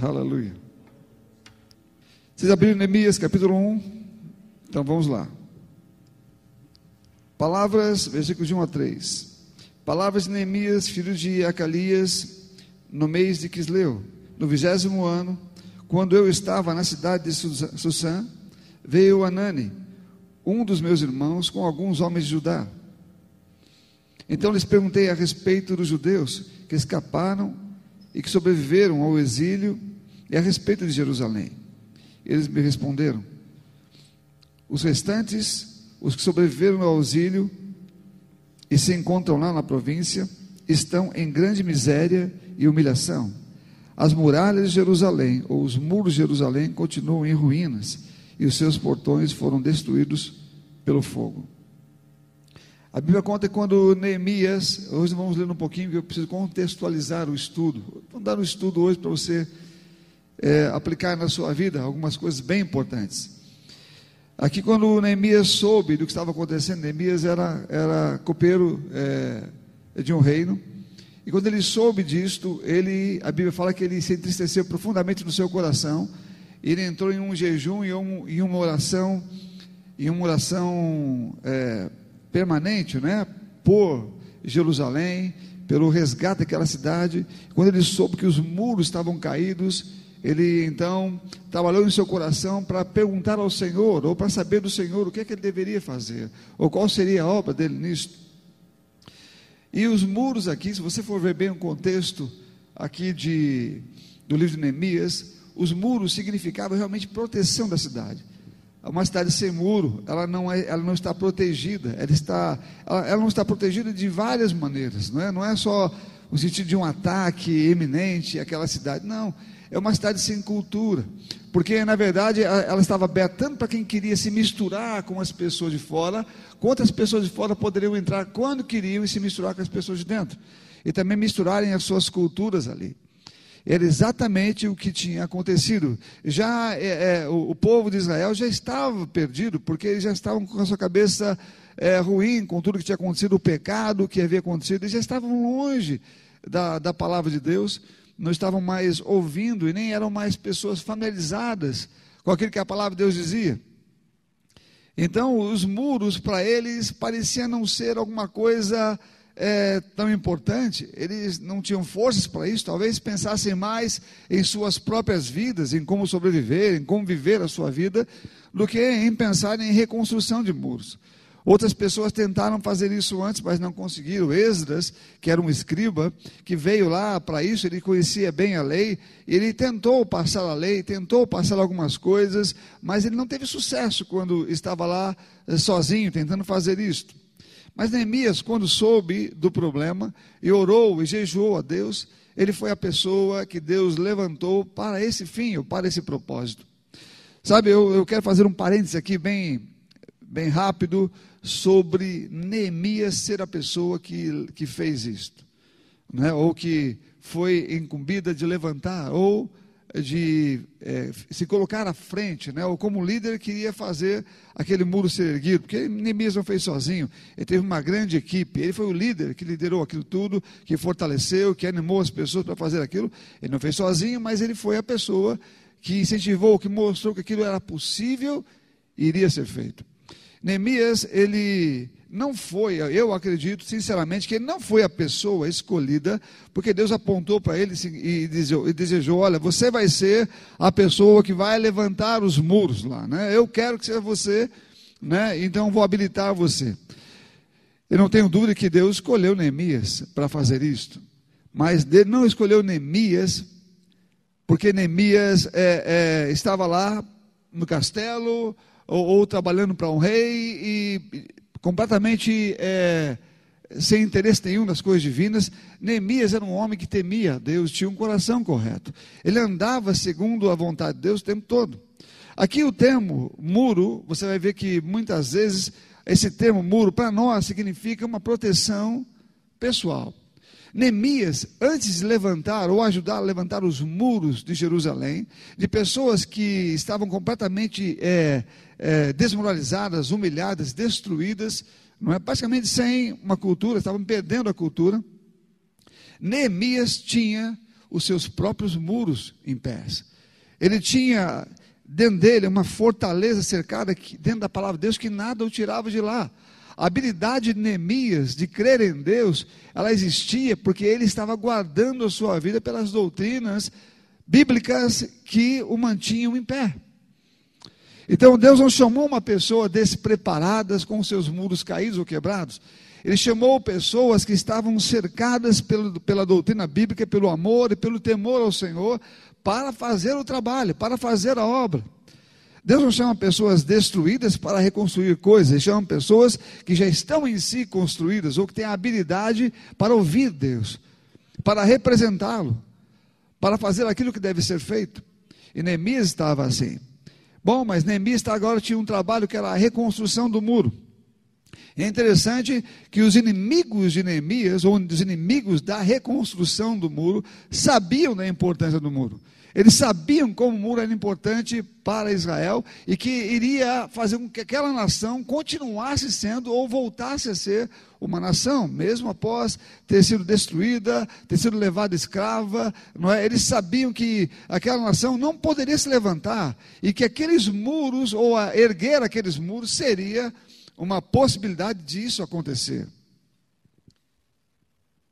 Aleluia. Vocês abriram Neemias capítulo 1? Então vamos lá. Palavras, versículos de 1 a 3. Palavras de Neemias, filho de Acalias, no mês de Quisleu, no vigésimo ano, quando eu estava na cidade de Sussã, veio Anani, um dos meus irmãos, com alguns homens de Judá. Então lhes perguntei a respeito dos judeus que escaparam e que sobreviveram ao exílio e a respeito de Jerusalém. Eles me responderam: os restantes, os que sobreviveram ao exílio e se encontram lá na província, estão em grande miséria e humilhação. As muralhas de Jerusalém, ou os muros de Jerusalém, continuam em ruínas, e os seus portões foram destruídos pelo fogo. A Bíblia conta que quando Neemias, hoje vamos ler um pouquinho, porque eu preciso contextualizar o estudo. Vamos dar um estudo hoje para você é, aplicar na sua vida algumas coisas bem importantes. Aqui, quando Neemias soube do que estava acontecendo, Neemias era, era copeiro é, de um reino, e quando ele soube disto, ele, a Bíblia fala que ele se entristeceu profundamente no seu coração, ele entrou em um jejum e um, em uma oração, em uma oração é, permanente, né, por Jerusalém, pelo resgate daquela cidade. Quando ele soube que os muros estavam caídos, ele então trabalhou em seu coração para perguntar ao Senhor, ou para saber do Senhor o que é que ele deveria fazer, ou qual seria a obra dele nisto. E os muros aqui, se você for ver bem o contexto aqui de, do livro de Neemias, os muros significavam realmente proteção da cidade. Uma cidade sem muro, ela não, é, ela não está protegida, ela, está, ela, ela não está protegida de várias maneiras, não é, não é só o sentido de um ataque iminente àquela cidade, não é uma cidade sem cultura, porque na verdade ela estava aberta tanto para quem queria se misturar com as pessoas de fora, quanto as pessoas de fora poderiam entrar quando queriam e se misturar com as pessoas de dentro, e também misturarem as suas culturas ali. Era exatamente o que tinha acontecido. Já é, é, o, o, povo de Israel já estava perdido, porque eles já estavam com a sua cabeça é, ruim com tudo que tinha acontecido, o pecado que havia acontecido, eles já estavam longe da, da palavra de Deus não estavam mais ouvindo e nem eram mais pessoas familiarizadas com aquilo que a palavra de Deus dizia. Então, os muros para eles pareciam não ser alguma coisa é, tão importante, eles não tinham forças para isso, talvez pensassem mais em suas próprias vidas, em como sobreviver, em como viver a sua vida, do que em pensar em reconstrução de muros. Outras pessoas tentaram fazer isso antes, mas não conseguiram. Esdras, que era um escriba, que veio lá para isso, ele conhecia bem a lei, ele tentou passar a lei, tentou passar algumas coisas, mas ele não teve sucesso quando estava lá eh, sozinho, tentando fazer isto. Mas Neemias, quando soube do problema, e orou e jejuou a Deus, ele foi a pessoa que Deus levantou para esse fim, ou para esse propósito. Sabe, eu, eu quero fazer um parênteses aqui bem, bem rápido sobre Neemias ser a pessoa que, que fez isto, né? ou que foi incumbida de levantar, ou de é, se colocar à frente, né? ou como líder queria fazer aquele muro ser erguido, porque Neemias não fez sozinho, ele teve uma grande equipe, ele foi o líder que liderou aquilo tudo, que fortaleceu, que animou as pessoas para fazer aquilo, ele não fez sozinho, mas ele foi a pessoa que incentivou, que mostrou que aquilo era possível e iria ser feito. Neemias, ele não foi, eu acredito sinceramente que ele não foi a pessoa escolhida, porque Deus apontou para ele e desejou, olha, você vai ser a pessoa que vai levantar os muros lá, né? Eu quero que seja você, né? Então vou habilitar você. Eu não tenho dúvida que Deus escolheu Neemias para fazer isto, mas ele não escolheu Neemias porque Neemias é, é, estava lá no castelo, ou, ou trabalhando para um rei e completamente é, sem interesse nenhum nas coisas divinas. Neemias era um homem que temia Deus, tinha um coração correto. Ele andava segundo a vontade de Deus o tempo todo. Aqui o termo muro, você vai ver que muitas vezes esse termo muro para nós significa uma proteção pessoal. Neemias, antes de levantar ou ajudar a levantar os muros de Jerusalém, de pessoas que estavam completamente é, é, desmoralizadas, humilhadas, destruídas, não é? basicamente sem uma cultura, estavam perdendo a cultura. Neemias tinha os seus próprios muros em pés. Ele tinha dentro dele uma fortaleza cercada dentro da palavra de Deus que nada o tirava de lá. A habilidade de Neemias de crer em Deus, ela existia porque ele estava guardando a sua vida pelas doutrinas bíblicas que o mantinham em pé. Então Deus não chamou uma pessoa despreparadas com seus muros caídos ou quebrados. Ele chamou pessoas que estavam cercadas pelo, pela doutrina bíblica, pelo amor e pelo temor ao Senhor, para fazer o trabalho, para fazer a obra. Deus não chama pessoas destruídas para reconstruir coisas, Ele chama pessoas que já estão em si construídas ou que têm a habilidade para ouvir Deus, para representá-lo, para fazer aquilo que deve ser feito. E Neemias estava assim. Bom, mas Neemias agora tinha um trabalho que era a reconstrução do muro. É interessante que os inimigos de Neemias, ou os inimigos da reconstrução do muro, sabiam da importância do muro. Eles sabiam como o muro era importante para Israel e que iria fazer com que aquela nação continuasse sendo ou voltasse a ser uma nação, mesmo após ter sido destruída, ter sido levada escrava. É? Eles sabiam que aquela nação não poderia se levantar e que aqueles muros, ou erguer aqueles muros, seria uma possibilidade disso acontecer.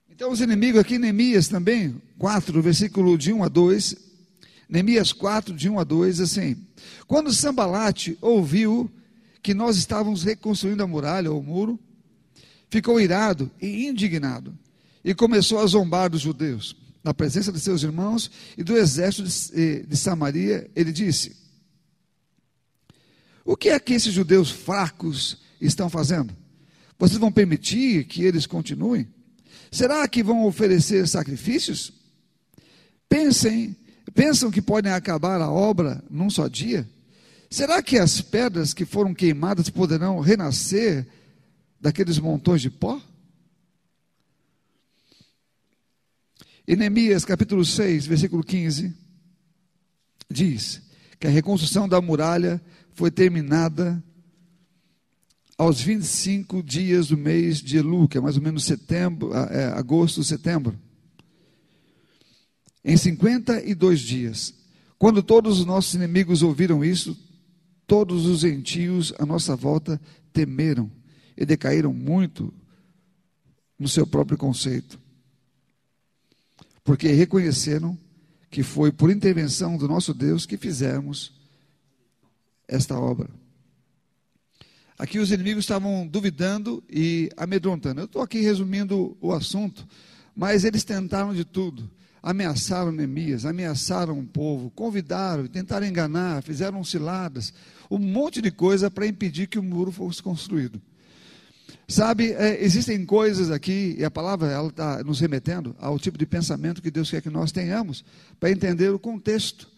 Então, os inimigos aqui, Neemias também, 4, versículo de 1 a 2, Neemias 4, de 1 a 2, assim: Quando Sambalate ouviu que nós estávamos reconstruindo a muralha ou o muro, ficou irado e indignado e começou a zombar dos judeus. Na presença de seus irmãos e do exército de, eh, de Samaria, ele disse: O que é que esses judeus fracos estão fazendo? Vocês vão permitir que eles continuem? Será que vão oferecer sacrifícios? Pensem Pensam que podem acabar a obra num só dia? Será que as pedras que foram queimadas poderão renascer daqueles montões de pó? E Neemias capítulo 6, versículo 15, diz que a reconstrução da muralha foi terminada aos 25 dias do mês de Elu, que é mais ou menos setembro, é, agosto, setembro em 52 dias. Quando todos os nossos inimigos ouviram isso, todos os gentios à nossa volta temeram e decaíram muito no seu próprio conceito. Porque reconheceram que foi por intervenção do nosso Deus que fizemos esta obra. Aqui os inimigos estavam duvidando e amedrontando. Eu estou aqui resumindo o assunto, mas eles tentaram de tudo ameaçaram Neemias, ameaçaram o povo, convidaram, tentaram enganar, fizeram ciladas, um monte de coisa para impedir que o muro fosse construído. Sabe, é, existem coisas aqui, e a palavra ela está nos remetendo ao tipo de pensamento que Deus quer que nós tenhamos, para entender o contexto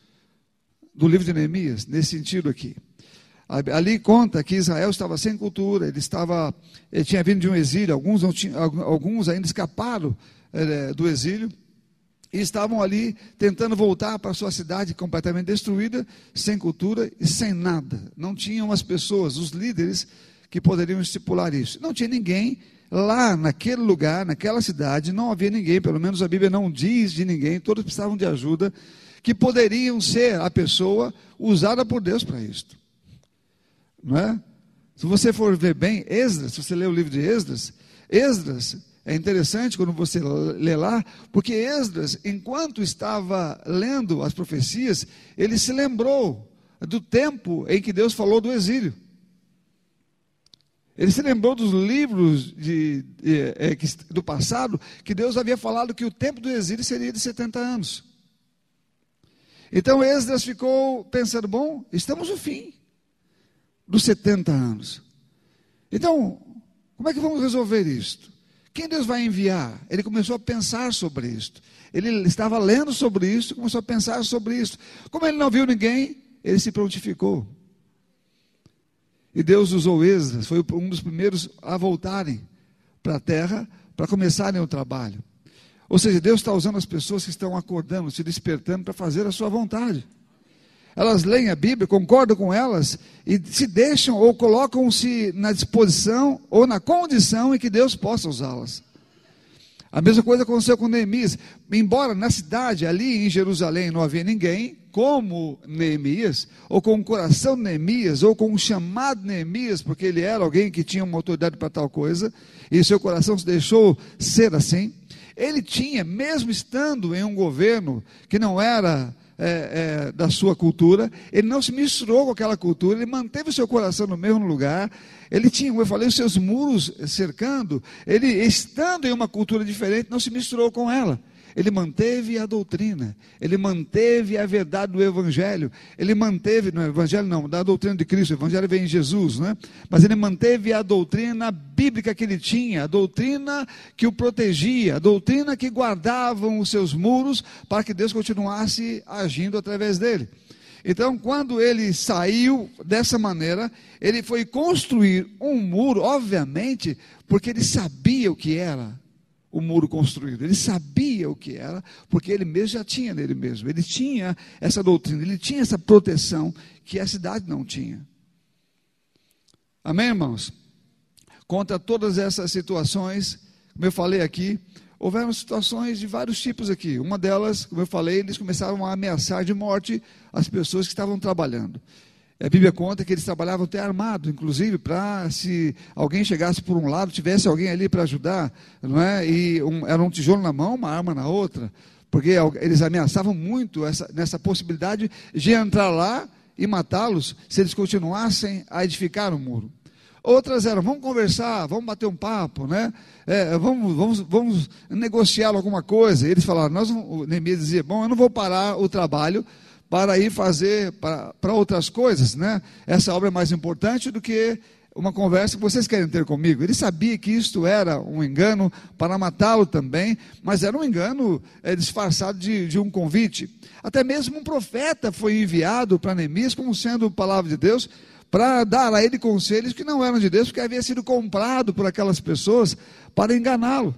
do livro de Neemias, nesse sentido aqui. Ali conta que Israel estava sem cultura, ele estava, ele tinha vindo de um exílio, alguns, alguns ainda escaparam é, do exílio, e estavam ali tentando voltar para sua cidade completamente destruída, sem cultura e sem nada. Não tinham as pessoas, os líderes que poderiam estipular isso. Não tinha ninguém lá naquele lugar, naquela cidade, não havia ninguém, pelo menos a Bíblia não diz de ninguém, todos precisavam de ajuda, que poderiam ser a pessoa usada por Deus para isto. Não é? Se você for ver bem, Esdras, se você ler o livro de Esdras, Esdras é interessante quando você lê lá, porque Esdras, enquanto estava lendo as profecias, ele se lembrou do tempo em que Deus falou do exílio. Ele se lembrou dos livros de, de, é, do passado, que Deus havia falado que o tempo do exílio seria de 70 anos. Então Esdras ficou pensando: bom, estamos no fim dos 70 anos. Então, como é que vamos resolver isto? Quem Deus vai enviar? Ele começou a pensar sobre isso. Ele estava lendo sobre isso, começou a pensar sobre isso. Como ele não viu ninguém, ele se prontificou. E Deus usou Esdras, foi um dos primeiros a voltarem para a terra para começarem o trabalho. Ou seja, Deus está usando as pessoas que estão acordando, se despertando para fazer a sua vontade elas leem a Bíblia, concordam com elas e se deixam ou colocam-se na disposição ou na condição em que Deus possa usá-las. A mesma coisa aconteceu com Neemias. Embora na cidade, ali em Jerusalém, não havia ninguém como Neemias, ou com o coração de Neemias, ou com o chamado Neemias, porque ele era alguém que tinha uma autoridade para tal coisa, e seu coração se deixou ser assim. Ele tinha, mesmo estando em um governo que não era é, é, da sua cultura, ele não se misturou com aquela cultura, ele manteve o seu coração no mesmo lugar, ele tinha, como eu falei, os seus muros cercando, ele estando em uma cultura diferente, não se misturou com ela. Ele manteve a doutrina, ele manteve a verdade do Evangelho, ele manteve, no Evangelho não, da doutrina de Cristo, o Evangelho vem em Jesus, né? mas ele manteve a doutrina bíblica que ele tinha, a doutrina que o protegia, a doutrina que guardavam os seus muros para que Deus continuasse agindo através dele. Então, quando ele saiu dessa maneira, ele foi construir um muro, obviamente, porque ele sabia o que era o muro construído. Ele sabia o que era, porque ele mesmo já tinha nele mesmo. Ele tinha essa doutrina, ele tinha essa proteção que a cidade não tinha. Amém, irmãos? Contra todas essas situações, como eu falei aqui, houveram situações de vários tipos aqui. Uma delas, como eu falei, eles começaram a ameaçar de morte as pessoas que estavam trabalhando. A Bíblia conta que eles trabalhavam até armado, inclusive, para se alguém chegasse por um lado, tivesse alguém ali para ajudar, não é? E um, era um tijolo na mão, uma arma na outra, porque eles ameaçavam muito essa, nessa possibilidade de entrar lá e matá-los se eles continuassem a edificar o muro. Outras eram, vamos conversar, vamos bater um papo, né? É, vamos, vamos, vamos negociar alguma coisa. Eles falaram, nós, o Neemias dizia, bom, eu não vou parar o trabalho para ir fazer para, para outras coisas, né? Essa obra é mais importante do que uma conversa que vocês querem ter comigo. Ele sabia que isto era um engano para matá-lo também, mas era um engano é, disfarçado de, de, um convite. Até mesmo um profeta foi enviado para Neemias como sendo palavra de Deus, para dar a ele conselhos que não eram de Deus, porque havia sido comprado por aquelas pessoas para enganá-lo.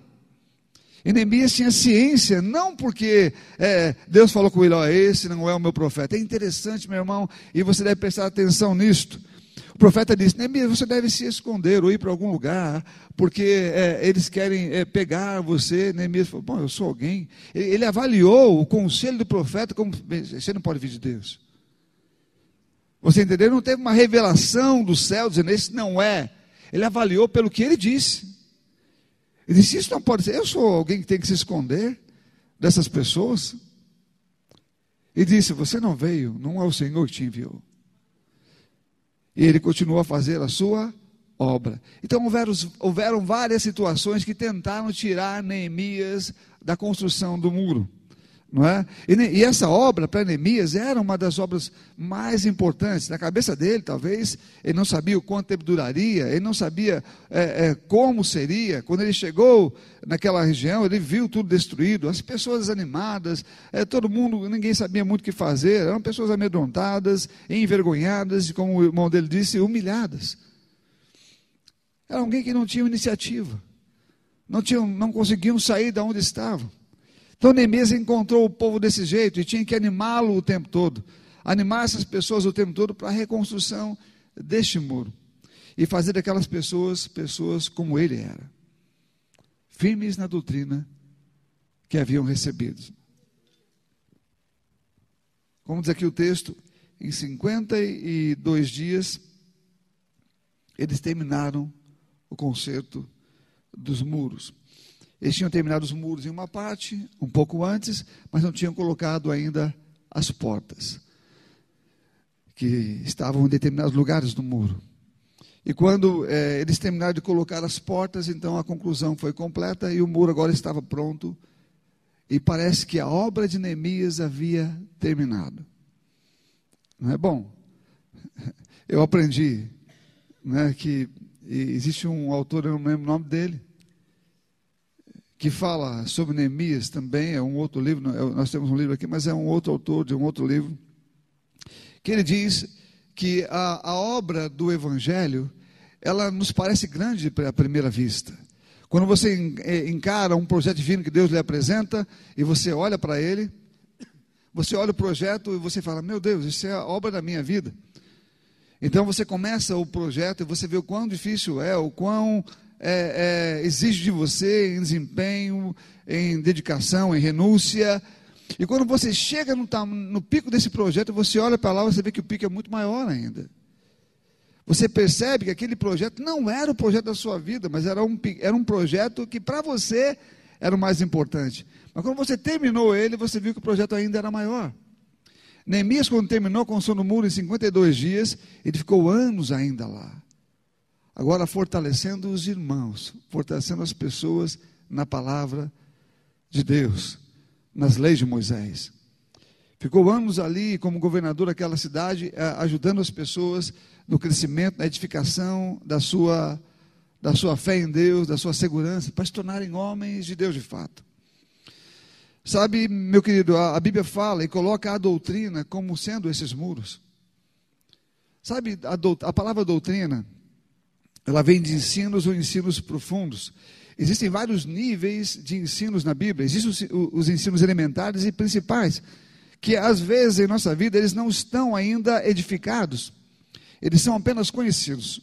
E Neemias tinha ciência, não porque é, Deus falou com ele, ó, esse não é o meu profeta. É interessante, meu irmão, e você deve prestar atenção nisto. O profeta disse: Neemias, você deve se esconder ou ir para algum lugar, porque é, eles querem é, pegar você. Neemias falou: Bom, eu sou alguém. Ele, ele, avaliou o conselho do profeta como: Você não pode vir de Deus. Você entendeu? Não teve uma revelação do céu dizendo: Esse não é. Ele avaliou pelo que ele disse. Ele disse: Isso não pode ser. Eu sou alguém que tem que se esconder dessas pessoas. E disse: Você não veio, não é o Senhor que te enviou. E ele continuou a fazer a sua obra. Então houveram, houveram várias situações que tentaram tirar Neemias da construção do muro não é? E, e essa obra para Neemias era uma das obras mais importantes. Na cabeça dele, talvez, ele não sabia o quanto tempo duraria, ele não sabia é, é, como seria. Quando ele chegou naquela região, ele viu tudo destruído, as pessoas animadas, é, todo mundo, ninguém sabia muito o que fazer, eram pessoas amedrontadas, envergonhadas e, como o irmão dele disse, humilhadas. Era alguém que não tinha iniciativa, não, tinham, não conseguiam sair de onde estavam. Então Neemias encontrou o povo desse jeito e tinha que animá-lo o tempo todo, animar essas pessoas o tempo todo para a reconstrução deste muro e fazer daquelas pessoas pessoas como ele era, firmes na doutrina que haviam recebido. Como diz aqui o texto, em 52 dias eles terminaram o conserto dos muros. Eles tinham terminado os muros em uma parte, um pouco antes, mas não tinham colocado ainda as portas, que estavam em determinados lugares do muro. E quando é, eles terminaram de colocar as portas, então a conclusão foi completa e o muro agora estava pronto. E parece que a obra de Neemias havia terminado. Não é bom? Eu aprendi né, que existe um autor, eu não lembro o nome dele, que fala sobre Neemias também, é um outro livro, é, nós temos um livro aqui, mas é um outro autor de um outro livro, que ele diz que a, a obra do Evangelho, ela nos parece grande à primeira vista. Quando você é, encara um projeto divino que Deus lhe apresenta, e você olha para ele, você olha o projeto e você fala, meu Deus, isso é a obra da minha vida. Então você começa o projeto e você vê o quão difícil é, o quão é, é, exige de você em desempenho, em dedicação, em renúncia. E quando você chega no, no pico desse projeto, você olha para lá, você vê que o pico é muito maior ainda. Você percebe que aquele projeto não era o projeto da sua vida, mas era um, era um projeto que para você era o mais importante. Mas quando você terminou ele, você viu que o projeto ainda era maior. Neemias, quando terminou som no muro em 52 dias, ele ficou anos ainda lá. Agora fortalecendo os irmãos, fortalecendo as pessoas na palavra de Deus, nas leis de Moisés. Ficou anos ali como governador daquela cidade, ajudando as pessoas no crescimento, na edificação da sua, da sua fé em Deus, da sua segurança, para se tornarem homens de Deus de fato. Sabe, meu querido, a, Bíblia fala e coloca a doutrina como sendo esses muros. Sabe, a, a palavra doutrina, ela vem de ensinos ou ensinos profundos. Existem vários níveis de ensinos na Bíblia. Existem os, os ensinos elementares e principais, que às vezes em nossa vida eles não estão ainda edificados. Eles são apenas conhecidos,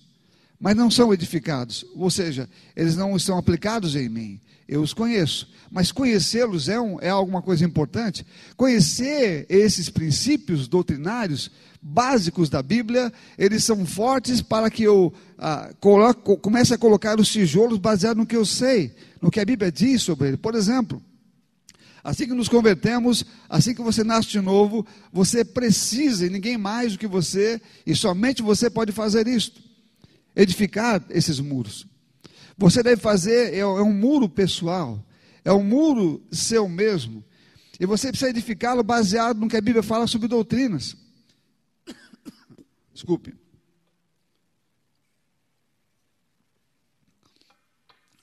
mas não são edificados. Ou seja, eles não estão aplicados em mim. Eu os conheço, mas conhecê-los é, um, é alguma coisa importante. Conhecer esses princípios doutrinários básicos da Bíblia, eles são fortes para que eu ah, coloque, comece a colocar os tijolos baseados no que eu sei, no que a Bíblia diz sobre ele. Por exemplo, Assim que nos convertemos, assim que você nasce de novo, você precisa, e ninguém mais do que você, e somente você pode fazer isto: edificar esses muros. Você deve fazer, é, é um muro pessoal, é um muro seu mesmo, e você precisa edificá-lo baseado no que a Bíblia fala sobre doutrinas. Desculpe.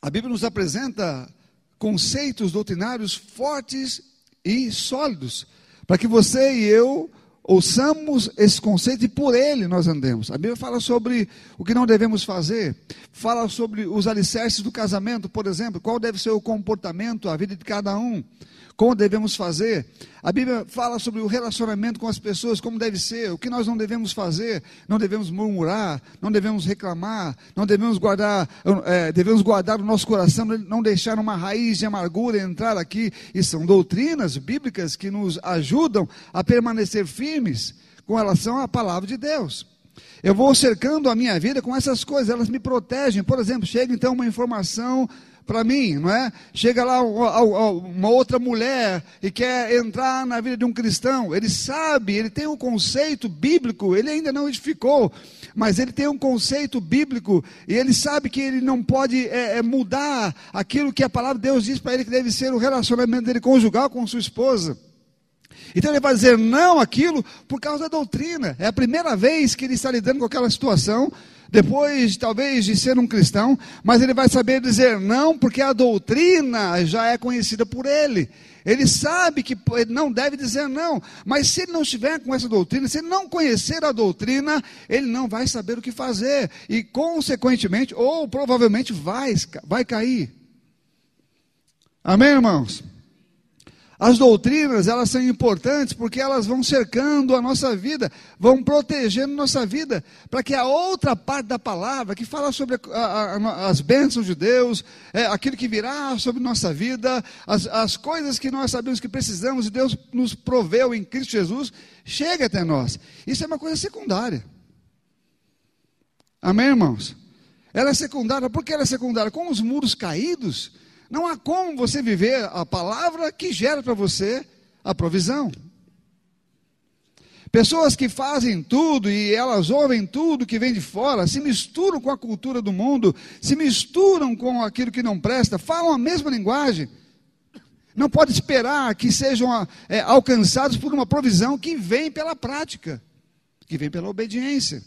A Bíblia nos apresenta conceitos doutrinários fortes e sólidos, para que você e eu ouçamos esse conceito e por ele nós andemos. A Bíblia fala sobre o que não devemos fazer, fala sobre os alicerces do casamento, por exemplo, qual deve ser o comportamento, a vida de cada um como devemos fazer. A Bíblia fala sobre o relacionamento com as pessoas, como deve ser, o que nós não devemos fazer. Não devemos murmurar, não devemos reclamar, não devemos guardar, é, devemos guardar o nosso coração, não deixar uma raiz de amargura entrar aqui. E são doutrinas bíblicas que nos ajudam a permanecer firmes com relação à palavra de Deus. Eu vou cercando a minha vida com essas coisas, elas me protegem. Por exemplo, chega então uma informação para mim, não é? Chega lá uma outra mulher e quer entrar na vida de um cristão. Ele sabe, ele tem um conceito bíblico, ele ainda não edificou, mas ele tem um conceito bíblico e ele sabe que ele não pode é, é, mudar aquilo que a palavra de Deus diz para ele que deve ser o relacionamento dele conjugal com sua esposa. Então ele vai dizer não aquilo por causa da doutrina. É a primeira vez que ele está lidando com aquela situação depois talvez de ser um cristão, mas ele vai saber dizer não, porque a doutrina já é conhecida por ele. Ele sabe que ele não deve dizer não, mas se ele não estiver com essa doutrina, se ele não conhecer a doutrina, ele não vai saber o que fazer e, consequentemente, ou provavelmente vai, vai cair. Amém, irmãos? As doutrinas, elas são importantes porque elas vão cercando a nossa vida, vão protegendo nossa vida, para que a outra parte da palavra, que fala sobre a, a, as bênçãos de Deus, é, aquilo que virá sobre nossa vida, as, as coisas que nós sabemos que precisamos e Deus nos proveu em Cristo Jesus, chegue até nós. Isso é uma coisa secundária. Amém, irmãos? Ela é secundária, por que ela é secundária? Com os muros caídos, não há como você viver a palavra que gera para você a provisão. Pessoas que fazem tudo e elas ouvem tudo que vem de fora, se misturam com a cultura do mundo, se misturam com aquilo que não presta, falam a mesma linguagem. Não pode esperar que sejam é, alcançados por uma provisão que vem pela prática, que vem pela obediência.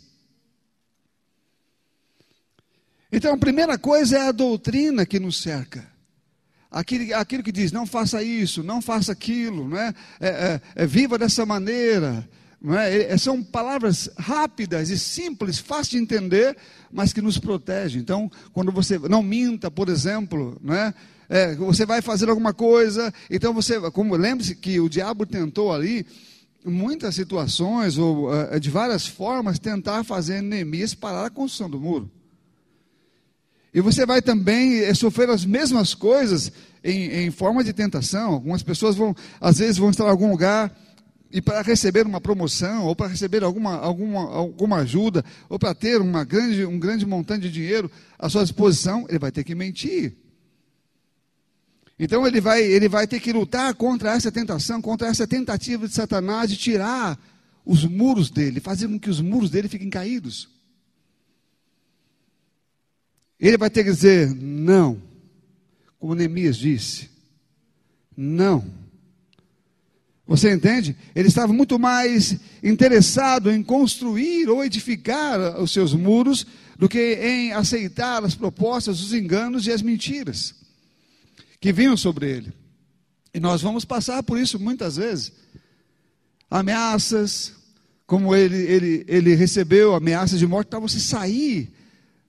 Então, a primeira coisa é a doutrina que nos cerca. Aquilo, aquilo que diz, não faça isso, não faça aquilo, não é? é, é, é viva dessa maneira. Não é? é? São palavras rápidas e simples, fáceis de entender, mas que nos protegem. Então, quando você não minta, por exemplo, não é? é você vai fazer alguma coisa, então você, como lembre-se que o diabo tentou ali, muitas situações, ou de várias formas, tentar fazer Neemias parar a construção do muro. E você vai também eh, sofrer as mesmas coisas em, em forma de tentação. Algumas pessoas vão, às vezes, vão estar em algum lugar e para receber uma promoção, ou para receber alguma, alguma, alguma ajuda, ou para ter uma grande, um grande montante de dinheiro à sua disposição, ele vai ter que mentir. Então ele vai, ele vai ter que lutar contra essa tentação, contra essa tentativa de Satanás de tirar os muros dele, fazer com que os muros dele fiquem caídos. Ele vai ter que dizer não, como Neemias disse, não. Você entende? Ele estava muito mais interessado em construir ou edificar os seus muros do que em aceitar as propostas, os enganos e as mentiras que vinham sobre ele. E nós vamos passar por isso muitas vezes. Ameaças, como ele, ele, ele recebeu ameaças de morte para você sair,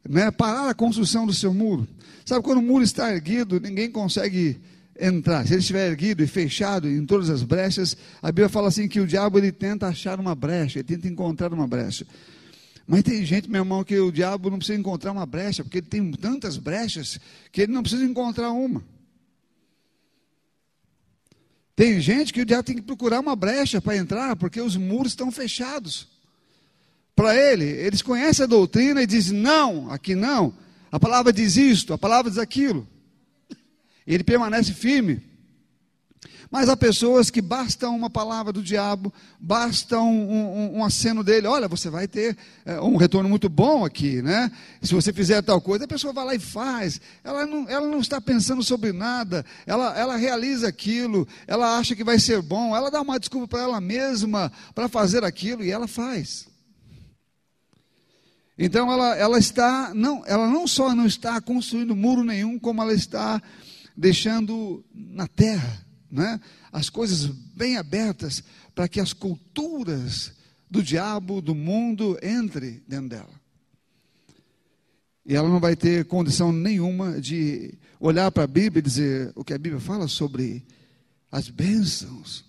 né, parar a construção do seu muro. Sabe, quando o muro está erguido, ninguém consegue entrar, se ele estiver erguido e fechado em todas as brechas, a Bíblia fala assim que o diabo ele tenta achar uma brecha, ele tenta encontrar uma brecha. Mas tem gente, meu irmão, que o diabo não precisa encontrar uma brecha, porque ele tem tantas brechas que ele não precisa encontrar uma. Tem gente que o diabo tem que procurar uma brecha para entrar, porque os muros estão fechados. Para ele, eles conhecem a doutrina e dizem: não, aqui não. A palavra diz isto, a palavra diz aquilo ele permanece firme. Mas há pessoas que basta uma palavra do diabo, basta um, um, um aceno dele, olha, você vai ter é, um retorno muito bom aqui, né? Se você fizer tal coisa, a pessoa vai lá e faz. Ela não, ela não está pensando sobre nada, ela, ela realiza aquilo, ela acha que vai ser bom, ela dá uma desculpa para ela mesma para fazer aquilo e ela faz. Então ela, ela está, não, ela não só não está construindo muro nenhum, como ela está deixando na terra né, as coisas bem abertas para que as culturas do diabo, do mundo, entre dentro dela. E ela não vai ter condição nenhuma de olhar para a Bíblia e dizer o que a Bíblia fala sobre as bênçãos.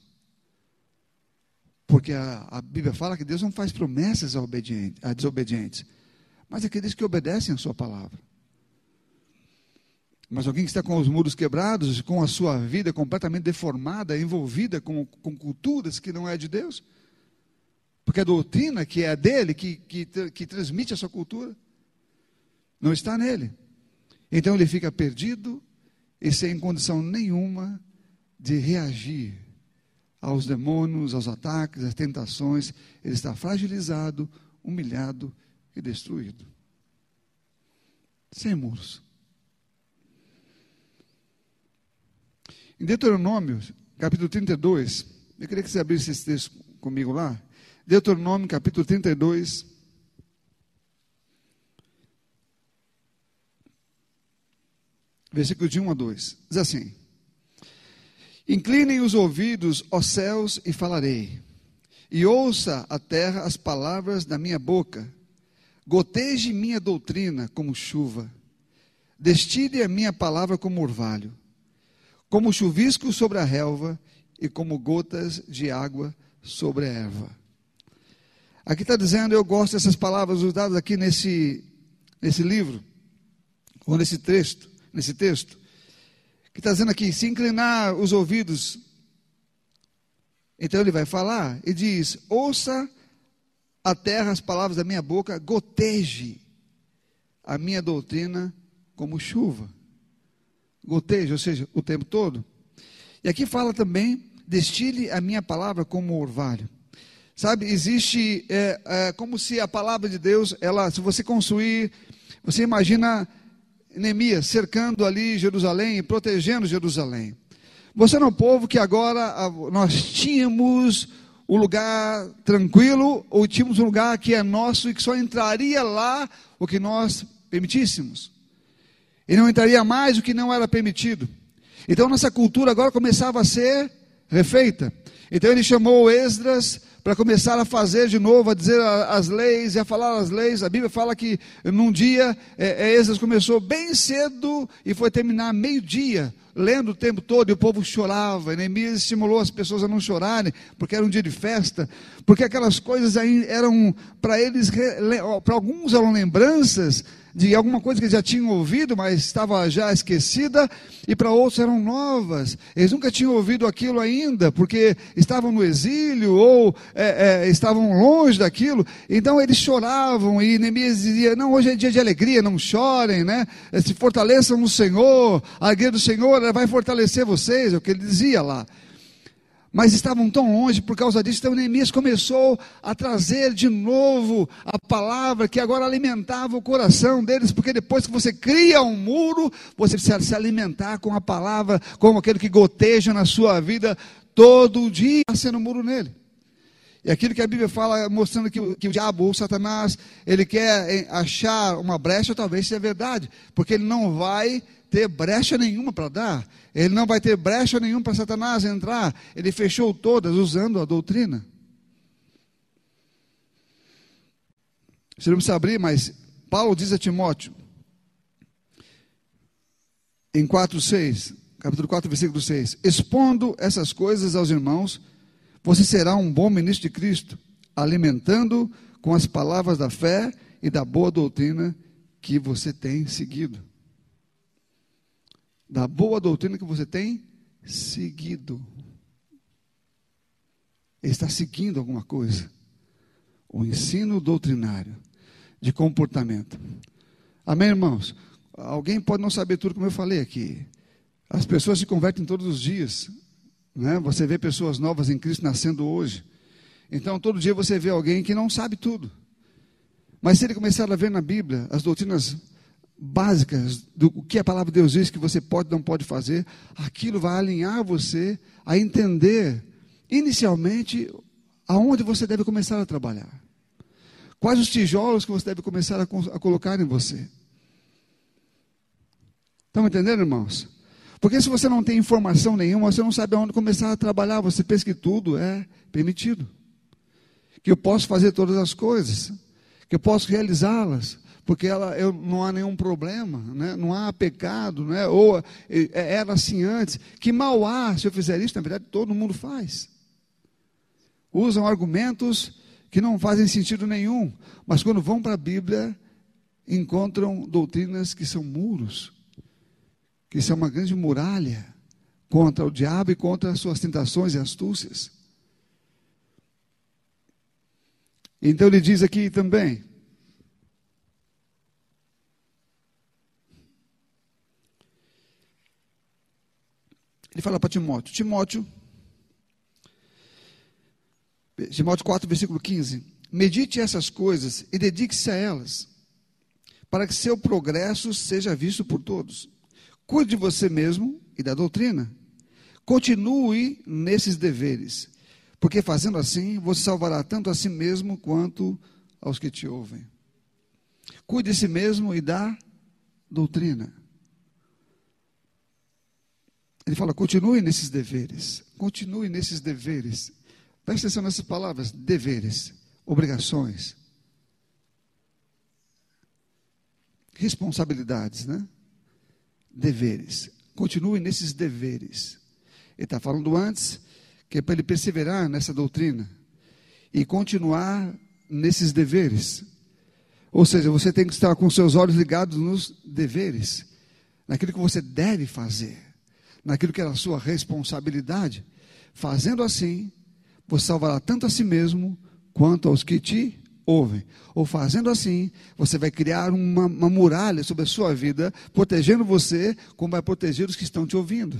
Porque a, a Bíblia fala que Deus não faz promessas a, a desobedientes, mas aqueles que obedecem a Sua palavra. Mas alguém que está com os muros quebrados, com a sua vida completamente deformada, envolvida com, com culturas que não é de Deus, porque a doutrina que é dele, que, que, que transmite a sua cultura, não está nele. Então ele fica perdido e sem condição nenhuma de reagir aos demônios, aos ataques, às tentações. Ele está fragilizado, humilhado e destruído. Sem muros. Em Deuteronômio, capítulo 32, eu queria que você abrisse esse texto comigo lá. Deuteronômio, capítulo 32. Versículo de 1 a 2. Diz assim: Inclinem os ouvidos, ó céus, e falarei. E ouça a terra as palavras da minha boca. Goteje minha doutrina como chuva. Destile a minha palavra como orvalho como chuvisco sobre a relva e como gotas de água sobre a erva. Aqui está dizendo, eu gosto dessas palavras usadas aqui nesse, nesse livro, ou nesse texto, nesse texto, que está dizendo aqui, se inclinar os ouvidos, então ele vai falar e diz, ouça a terra as palavras da minha boca, goteje a minha doutrina como chuva goteja, ou seja, o tempo todo. E aqui fala também, destile a minha palavra como orvalho. Sabe, existe é, é, como se a palavra de Deus, ela, se você construir, você imagina Neemias cercando ali Jerusalém e protegendo Jerusalém. Você é um povo que agora nós tínhamos o lugar tranquilo, ou tínhamos um lugar que é nosso e que só entraria lá o que nós permitíssemos. E não entraria mais o que não era permitido. Então nossa cultura agora começava a ser refeita. Então ele chamou Esdras para começar a fazer de novo, a dizer as leis e a falar as leis. A Bíblia fala que num dia é, é, Esdras começou bem cedo e foi terminar meio-dia lendo o tempo todo e o povo chorava. Neemias estimulou as pessoas a não chorarem, porque era um dia de festa, porque aquelas coisas eram, para eles, para alguns eram lembranças de alguma coisa que eles já tinham ouvido, mas estava já esquecida, e para outros eram novas. Eles nunca tinham ouvido aquilo ainda, porque estavam no exílio ou é, é, estavam longe daquilo. Então eles choravam e Neemias dizia: Não, hoje é dia de alegria, não chorem, né? Se fortaleçam no Senhor, a alegria do Senhor vai fortalecer vocês, é o que ele dizia lá mas estavam tão longe por causa disso. Então Neemias começou a trazer de novo a palavra que agora alimentava o coração deles, porque depois que você cria um muro, você precisa se alimentar com a palavra, como aquele que goteja na sua vida todo dia, sendo um muro nele. E aquilo que a Bíblia fala, mostrando que, que o diabo ou Satanás, ele quer achar uma brecha, talvez seja verdade, porque ele não vai ter brecha nenhuma para dar, ele não vai ter brecha nenhuma para Satanás entrar, ele fechou todas usando a doutrina. Você não precisa abrir, mas Paulo diz a Timóteo, em 4,6, capítulo 4, versículo 6: Expondo essas coisas aos irmãos, você será um bom ministro de Cristo, alimentando com as palavras da fé e da boa doutrina que você tem seguido da boa doutrina que você tem seguido. Ele está seguindo alguma coisa. O ensino doutrinário de comportamento. Amém, irmãos? Alguém pode não saber tudo como eu falei aqui. As pessoas se convertem todos os dias. Né? Você vê pessoas novas em Cristo nascendo hoje. Então, todo dia você vê alguém que não sabe tudo. Mas se ele começar a ver na Bíblia as doutrinas básicas do que a palavra de Deus diz que você pode não pode fazer, aquilo vai alinhar você a entender inicialmente aonde você deve começar a trabalhar. Quais os tijolos que você deve começar a, a colocar em você. Estão entendendo, irmãos? Porque se você não tem informação nenhuma, você não sabe aonde começar a trabalhar, você pensa que tudo é permitido. Que eu posso fazer todas as coisas, que eu posso realizá-las, porque ela, eu, não há nenhum problema, né? não há pecado, né? ou é, era assim antes. Que mal há se eu fizer isso? Na verdade, todo mundo faz. Usam argumentos que não fazem sentido nenhum, mas quando vão para a Bíblia, encontram doutrinas que são muros, que são uma grande muralha contra o diabo e contra as suas tentações e astúcias. Então ele diz aqui também, Ele fala para Timóteo: Timóteo, Timóteo 4, versículo 15: Medite essas coisas e dedique-se a elas, para que seu progresso seja visto por todos. Cuide de você mesmo e da doutrina. Continue nesses deveres, porque fazendo assim você salvará tanto a si mesmo quanto aos que te ouvem. Cuide de si mesmo e da doutrina. Ele fala: continue nesses deveres, continue nesses deveres. Preste atenção nessas palavras: deveres, obrigações, responsabilidades, né? Deveres. Continue nesses deveres. Ele está falando antes que é para ele perseverar nessa doutrina e continuar nesses deveres. Ou seja, você tem que estar com seus olhos ligados nos deveres, naquilo que você deve fazer naquilo que era a sua responsabilidade. Fazendo assim, você salvará tanto a si mesmo quanto aos que te ouvem. Ou fazendo assim, você vai criar uma, uma muralha sobre a sua vida, protegendo você, como vai proteger os que estão te ouvindo.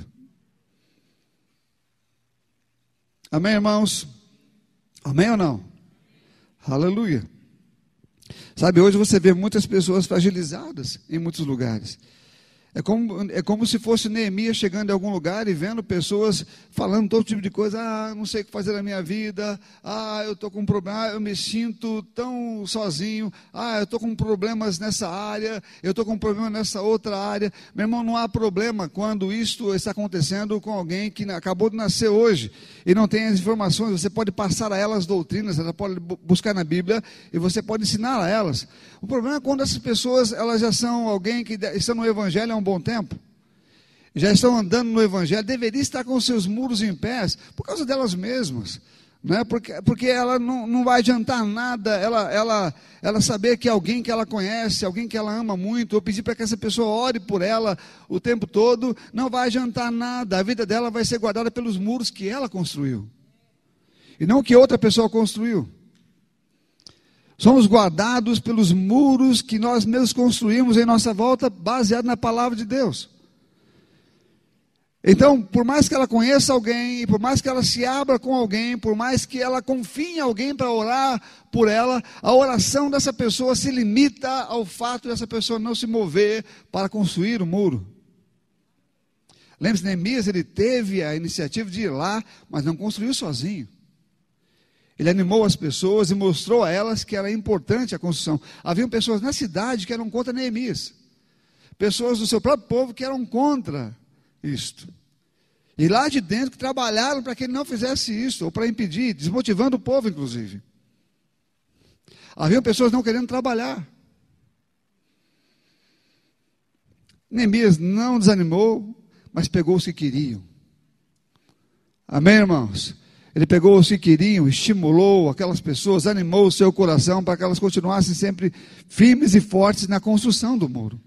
Amém, irmãos? Amém ou não? Aleluia. Sabe, hoje você vê muitas pessoas fragilizadas em muitos lugares. É como, é como se fosse Neemias chegando em algum lugar e vendo pessoas falando todo tipo de coisa. Ah, não sei o que fazer na minha vida. Ah, eu estou com um problema. Ah, eu me sinto tão sozinho. Ah, eu estou com problemas nessa área. Eu estou com um problema nessa outra área. Meu irmão, não há problema quando isto está acontecendo com alguém que acabou de nascer hoje e não tem as informações. Você pode passar a elas doutrinas, ela pode buscar na Bíblia e você pode ensinar a elas. O problema é quando essas pessoas elas já são alguém que estão no Evangelho um bom tempo. já estão andando no Evangelho, deveria estar com seus muros em pés, por causa delas mesmas. Né? Porque, porque ela não, não vai adiantar nada ela, ela, ela saber que alguém que ela conhece, alguém que ela ama muito, ou pedir para que essa pessoa ore por ela o tempo todo, não vai adiantar nada. A vida dela vai ser guardada pelos muros que ela construiu, e não que outra pessoa construiu. Somos guardados pelos muros que nós mesmos construímos em nossa volta, baseado na palavra de Deus. Então, por mais que ela conheça alguém, por mais que ela se abra com alguém, por mais que ela confie em alguém para orar por ela, a oração dessa pessoa se limita ao fato dessa pessoa não se mover para construir o muro. Lembre-se, Neemias, ele teve a iniciativa de ir lá, mas não construiu sozinho. Ele animou as pessoas e mostrou a elas que era importante a construção. Havia pessoas na cidade que eram contra Neemias. Pessoas do seu próprio povo que eram contra isto. E lá de dentro que trabalharam para que ele não fizesse isso, ou para impedir, desmotivando o povo, inclusive. Havia pessoas não querendo trabalhar. Neemias não desanimou, mas pegou os que queriam. Amém, irmãos? Ele pegou os que queriam, estimulou aquelas pessoas, animou o seu coração para que elas continuassem sempre firmes e fortes na construção do muro.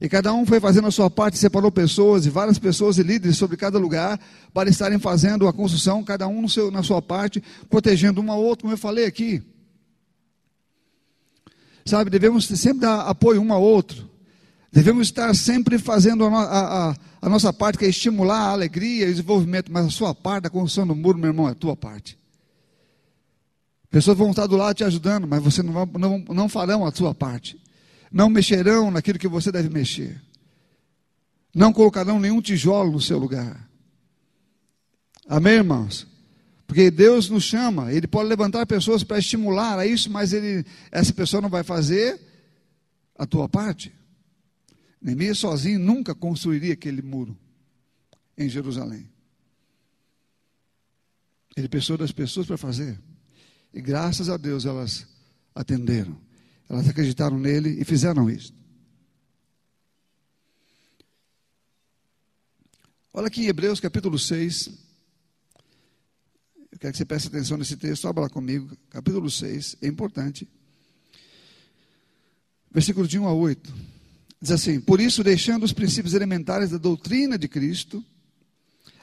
E cada um foi fazendo a sua parte, separou pessoas, e várias pessoas e líderes sobre cada lugar, para estarem fazendo a construção, cada um seu, na sua parte, protegendo um ao outro, como eu falei aqui. Sabe, devemos sempre dar apoio um ao outro. Devemos estar sempre fazendo a, a, a, nossa parte, que é estimular a alegria e o desenvolvimento, mas a sua parte, a construção do muro, meu irmão, é a tua parte. Pessoas vão estar do lado te ajudando, mas você não, não, não farão a sua parte não mexerão naquilo que você deve mexer, não colocarão nenhum tijolo no seu lugar. Amém, irmãos? Porque Deus nos chama, Ele pode levantar pessoas para estimular a isso, mas ele, essa pessoa não vai fazer a tua parte. Neemias sozinho nunca construiria aquele muro em Jerusalém. Ele pensou das pessoas para fazer. E graças a Deus elas atenderam. Elas acreditaram nele e fizeram isso. Olha aqui em Hebreus capítulo 6. Eu quero que você preste atenção nesse texto, abra lá comigo. Capítulo 6, é importante. Versículo de 1 a 8. Diz assim: Por isso, deixando os princípios elementares da doutrina de Cristo,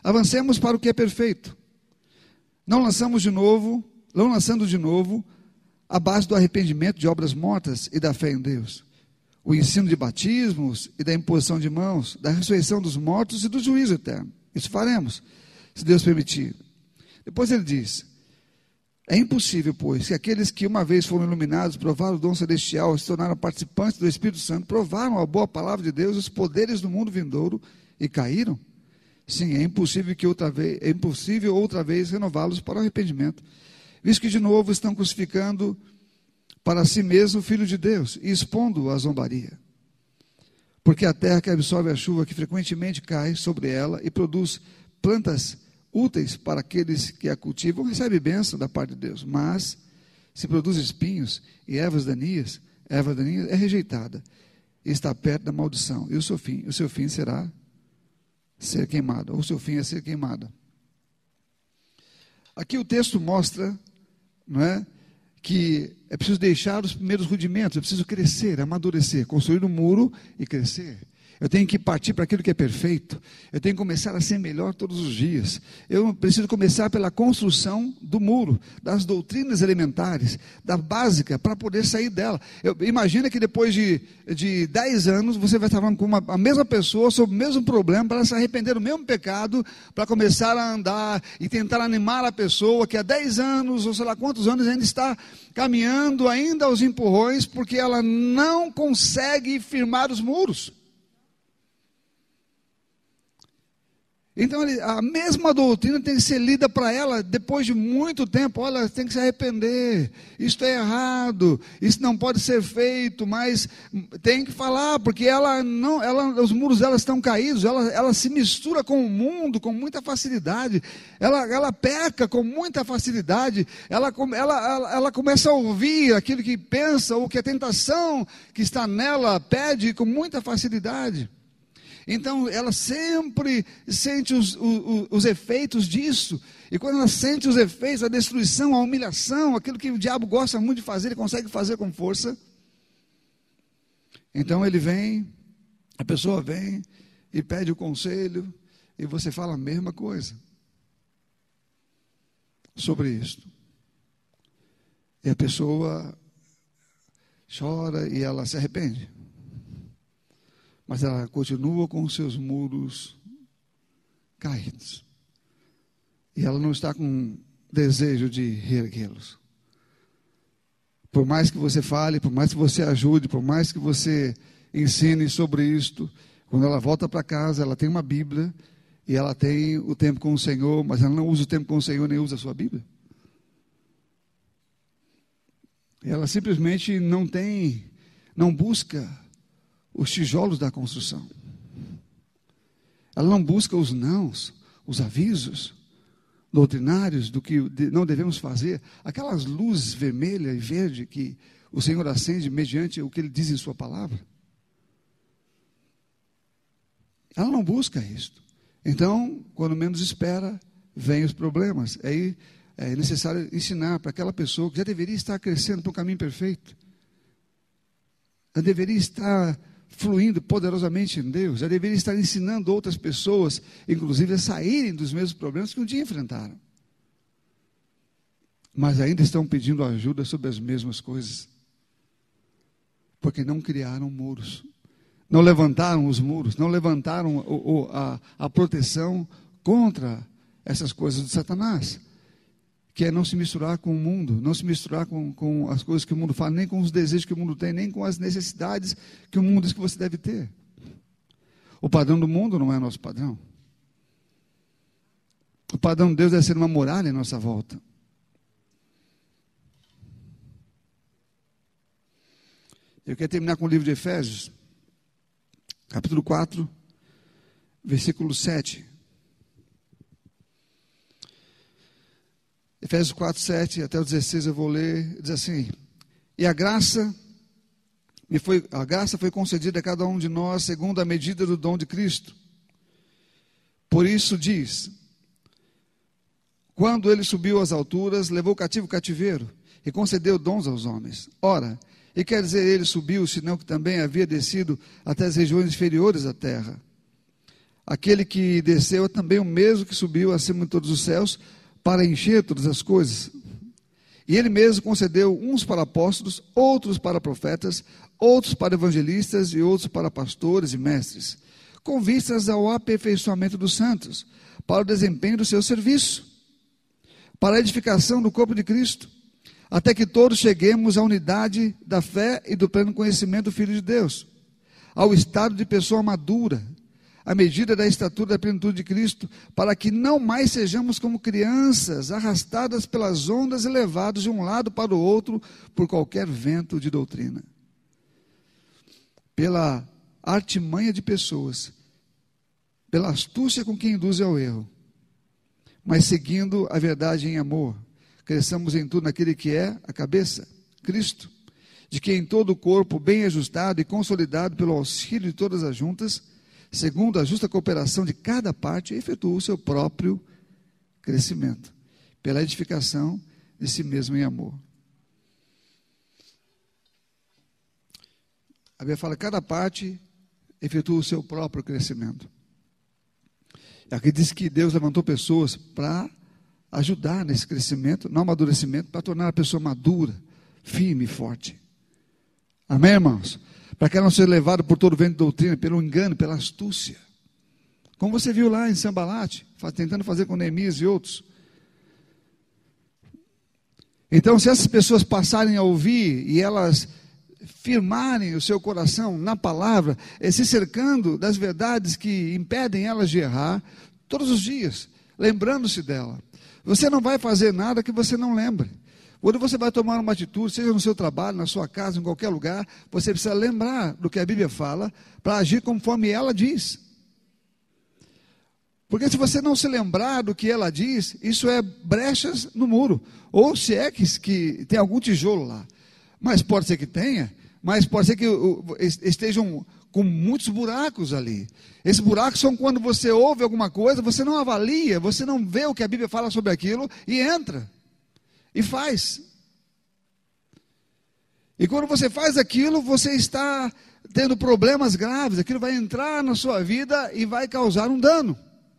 avancemos para o que é perfeito. Não lançamos de novo, não lançando de novo a base do arrependimento de obras mortas e da fé em Deus. O ensino de batismos e da imposição de mãos, da ressurreição dos mortos e do juízo eterno. Isso faremos, se Deus permitir. Depois ele diz: É impossível, pois, que aqueles que uma vez foram iluminados, provaram o dom celestial, se tornaram participantes do Espírito Santo, provaram a boa palavra de Deus, os poderes do mundo vindouro e caíram? Sim, é impossível que outra vez, é impossível outra vez renová-los para o arrependimento visto que de novo estão crucificando para si mesmo o Filho de Deus e expondo-o à zombaria. Porque a terra que absorve a chuva que frequentemente cai sobre ela e produz plantas úteis para aqueles que a cultivam, recebe bênção da parte de Deus. Mas, se produz espinhos e ervas daninhas, erva daninha é rejeitada e está perto da maldição. E o seu fim, o seu fim será ser queimado, ou o seu fim é ser queimado. Aqui o texto mostra não é? Que é preciso deixar os primeiros rudimentos, é preciso crescer, amadurecer, construir um muro e crescer. Eu tenho que partir para aquilo que é perfeito. Eu tenho que começar a ser melhor todos os dias. Eu preciso começar pela construção do muro, das doutrinas elementares, da básica, para poder sair dela. Eu, imagina que depois de, de 10 anos você vai estar falando com uma, a mesma pessoa sobre o mesmo problema, para se arrepender do mesmo pecado, para começar a andar e tentar animar a pessoa que há 10 anos, ou sei lá quantos anos, ainda está caminhando ainda aos empurrões, porque ela não consegue firmar os muros. Então, a mesma doutrina tem que ser lida para ela depois de muito tempo. Olha, tem que se arrepender. Isso é errado. Isso não pode ser feito. Mas tem que falar, porque ela não, ela, os muros dela estão caídos. Ela, ela se mistura com o mundo com muita facilidade. Ela, ela peca com muita facilidade. Ela, ela, ela, ela começa a ouvir aquilo que pensa ou que a tentação que está nela pede com muita facilidade. Então ela sempre sente os, os, os, efeitos disso. E quando ela sente os efeitos, a destruição, a humilhação, aquilo que o diabo gosta muito de fazer, ele consegue fazer com força. Então ele vem, a pessoa vem e pede o conselho, e você fala a mesma coisa sobre isto. E a pessoa chora e ela se arrepende. Mas ela continua com os seus muros caídos. E ela não está com desejo de reerguê-los. Por mais que você fale, por mais que você ajude, por mais que você ensine sobre isto, quando ela volta para casa, ela tem uma Bíblia e ela tem o tempo com o Senhor, mas ela não usa o tempo com o Senhor nem usa a sua Bíblia. Ela simplesmente não tem, não busca os tijolos da construção. Ela não busca os nãos, os avisos doutrinários do que não devemos fazer, aquelas luzes vermelha e verde que o Senhor acende mediante o que Ele diz em Sua palavra. Ela não busca isto. Então, quando menos espera, vem os problemas. Aí é necessário ensinar para aquela pessoa que já deveria estar crescendo para o caminho perfeito. Já deveria estar fluindo poderosamente em Deus, já deveria estar ensinando outras pessoas, inclusive, a saírem dos mesmos problemas que um dia enfrentaram. Mas ainda estão pedindo ajuda sobre as mesmas coisas. Porque não criaram muros, não levantaram os muros, não levantaram a, a proteção contra essas coisas de Satanás que é não se misturar com o mundo, não se misturar com, com as coisas que o mundo fala, nem com os desejos que o mundo tem, nem com as necessidades que o mundo diz que você deve ter. O padrão do mundo não é nosso padrão. O padrão de Deus deve ser uma muralha em nossa volta. Eu quero terminar com o livro de Efésios, capítulo 4, versículo 7. Efésios 4, 7 até o 16 eu vou ler, diz assim: E a graça me foi a graça foi concedida a cada um de nós segundo a medida do dom de Cristo. Por isso diz: Quando ele subiu às alturas, levou cativo o cativeiro e concedeu dons aos homens. Ora, e quer dizer ele subiu, senão que também havia descido até as regiões inferiores da terra. Aquele que desceu é também o mesmo que subiu acima de todos os céus para encher todas as coisas. E ele mesmo concedeu uns para apóstolos, outros para profetas, outros para evangelistas e outros para pastores e mestres, com vistas ao aperfeiçoamento dos santos, para o desempenho do seu serviço, para a edificação do corpo de Cristo, até que todos cheguemos à unidade da fé e do pleno conhecimento do Filho de Deus, ao estado de pessoa madura, à medida da estatura da plenitude de Cristo, para que não mais sejamos como crianças, arrastadas pelas ondas e levados de um lado para o outro por qualquer vento de doutrina. Pela artimanha de pessoas, pela astúcia com que induz ao erro, mas seguindo a verdade em amor, cresçamos em tudo naquele que é a cabeça, Cristo, de que em todo o corpo, bem ajustado e consolidado pelo auxílio de todas as juntas, segundo a justa cooperação de cada parte, efetua o seu próprio crescimento, pela edificação de si mesmo em amor. A Bíblia fala: cada parte efetua o seu próprio crescimento. Aqui diz que Deus levantou pessoas para ajudar nesse crescimento, no amadurecimento, para tornar a pessoa madura, firme e forte. Amém, irmãos? Para que não seja levada por todo vento de doutrina, pelo engano, pela astúcia. Como você viu lá em Sambalate, tentando fazer com Neemias e outros. Então, se essas pessoas passarem a ouvir e elas firmarem o seu coração na palavra, é se cercando das verdades que impedem elas de errar, todos os dias, lembrando-se dela. Você não vai fazer nada que você não lembre. Quando você vai tomar uma atitude, seja no seu trabalho, na sua casa, em qualquer lugar, você precisa lembrar do que a Bíblia fala para agir conforme ela diz. Porque se você não se lembrar do que ela diz, isso é brechas no muro. Ou se é que, que tem algum tijolo lá. Mas pode ser que tenha, mas pode ser que estejam com muitos buracos ali. Esses buracos são quando você ouve alguma coisa, você não avalia, você não vê o que a Bíblia fala sobre aquilo e entra e faz. E quando você faz aquilo, você está tendo problemas graves, aquilo vai entrar na sua vida e vai causar um dano,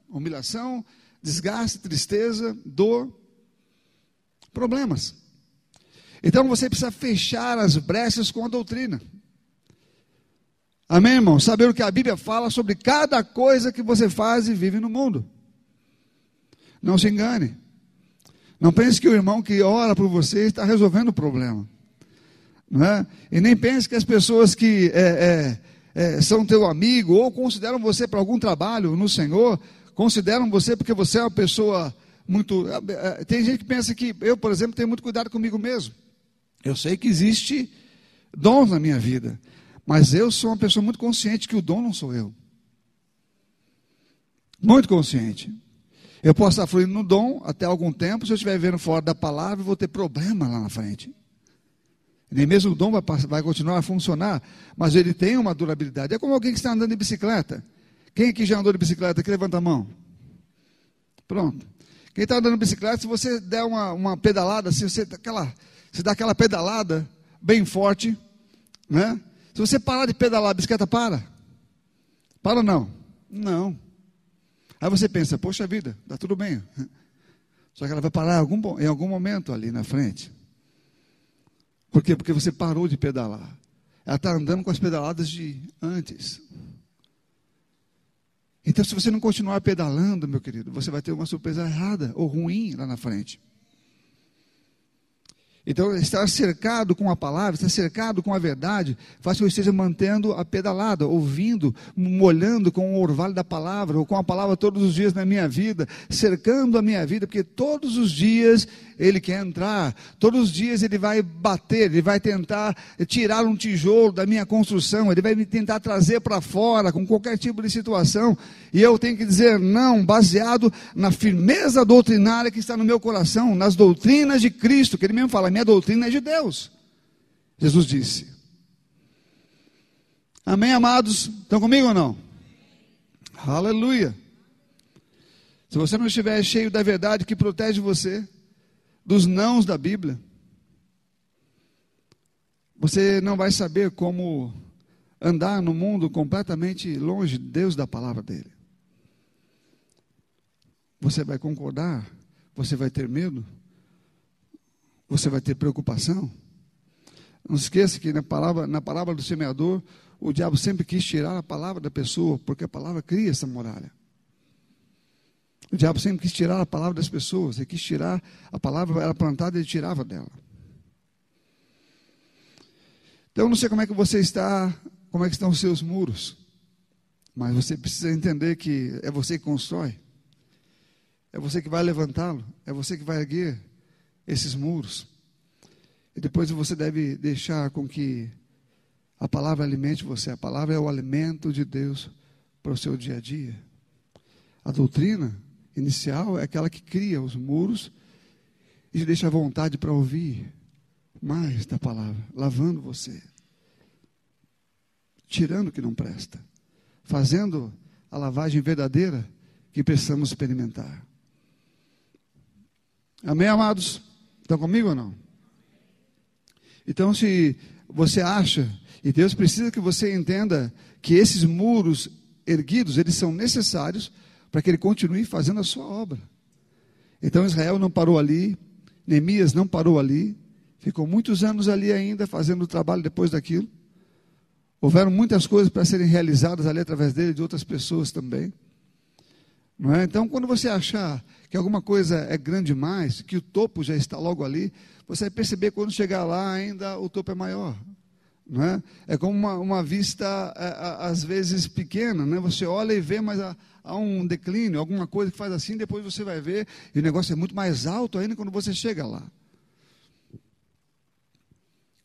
humilhação, desgaste, tristeza, dor, problemas. Então você precisa fechar as brechas com a doutrina. Amém, irmão? Saber o que a Bíblia fala sobre cada coisa que você faz e vive no mundo. Não se engane. Não pense que o irmão que ora por você está resolvendo o problema. Não é? E nem pense que as pessoas que é, é, é, são teu amigo ou consideram você para algum trabalho no Senhor, consideram você porque você é uma pessoa muito. É, é, tem gente que pensa que eu, por exemplo, tenho muito cuidado comigo mesmo. Eu sei que existe dons na minha vida, mas eu sou uma pessoa muito consciente que o dom não sou eu. Muito consciente. Eu posso estar fluindo no dom até algum tempo, se eu estiver vivendo fora da palavra, vou ter problema lá na frente. Nem mesmo o dom vai, vai continuar a funcionar, mas ele tem uma durabilidade. É como alguém que está andando de bicicleta. Quem aqui já andou de bicicleta? Que levanta a mão. Pronto. Quem está andando de bicicleta, se você der uma, uma pedalada, se você, aquela, você dá aquela pedalada bem forte, né? Se você parar de pedalar, a bicicleta para? Para ou não? Não. Aí você pensa, poxa vida, está tudo bem. Só que ela vai parar em algum, momento ali na frente. Por quê? Porque você parou de pedalar. Ela está andando com as pedaladas de antes. Então, se você não continuar pedalando, meu querido, você vai ter uma surpresa errada ou ruim lá na frente. Então, estar cercado com a palavra, estar cercado com a verdade, faz com que eu esteja mantendo a pedalada, ouvindo, molhando com o orvalho da palavra, ou com a palavra todos os dias na minha vida, cercando a minha vida, porque todos os dias ele quer entrar. Todos os dias ele vai bater, ele vai tentar tirar um tijolo da minha construção, ele vai me tentar trazer para fora com qualquer tipo de situação. E eu tenho que dizer não, baseado na firmeza doutrinária que está no meu coração, nas doutrinas de Cristo, que ele mesmo fala, minha doutrina é de Deus. Jesus disse. Amém, amados? Estão comigo ou não? Aleluia. Se você não estiver cheio da verdade que protege você, dos nãos da Bíblia, você não vai saber como andar no mundo completamente longe de Deus da palavra dele. Você vai concordar, você vai ter medo, você vai ter preocupação. Não se esqueça que na palavra, na palavra do semeador, o diabo sempre quis tirar a palavra da pessoa, porque a palavra cria essa muralha. O diabo sempre quis tirar a palavra das pessoas, ele quis tirar, a palavra era plantada e ele tirava dela. Então, não sei como é que você está, como é que estão os seus muros, mas você precisa entender que é você que constrói, é você que vai levantá-lo, é você que vai erguer esses muros. E depois você deve deixar com que a palavra alimente você. A palavra é o alimento de Deus para o seu dia a dia. A doutrina inicial é aquela que cria os muros e te deixa à vontade para ouvir mais da palavra, lavando você, tirando o que não presta, fazendo a lavagem verdadeira que precisamos experimentar. Amém, amados? Estão comigo ou não? Então, se você acha, e Deus precisa que você entenda que esses muros erguidos, eles são necessários para que ele continue fazendo a sua obra. Então Israel não parou ali, Neemias não parou ali, ficou muitos anos ali ainda fazendo o trabalho depois daquilo. Houveram muitas coisas para serem realizadas ali através dele, de outras pessoas também. É? Então, quando você achar que alguma coisa é grande demais, que o topo já está logo ali, você vai perceber quando chegar lá ainda o topo é maior. Não é? é como uma, uma vista, é, às vezes, pequena. Né? Você olha e vê, mas há, há, um declínio, alguma coisa que faz assim, depois você vai ver, e o negócio é muito mais alto ainda quando você chega lá.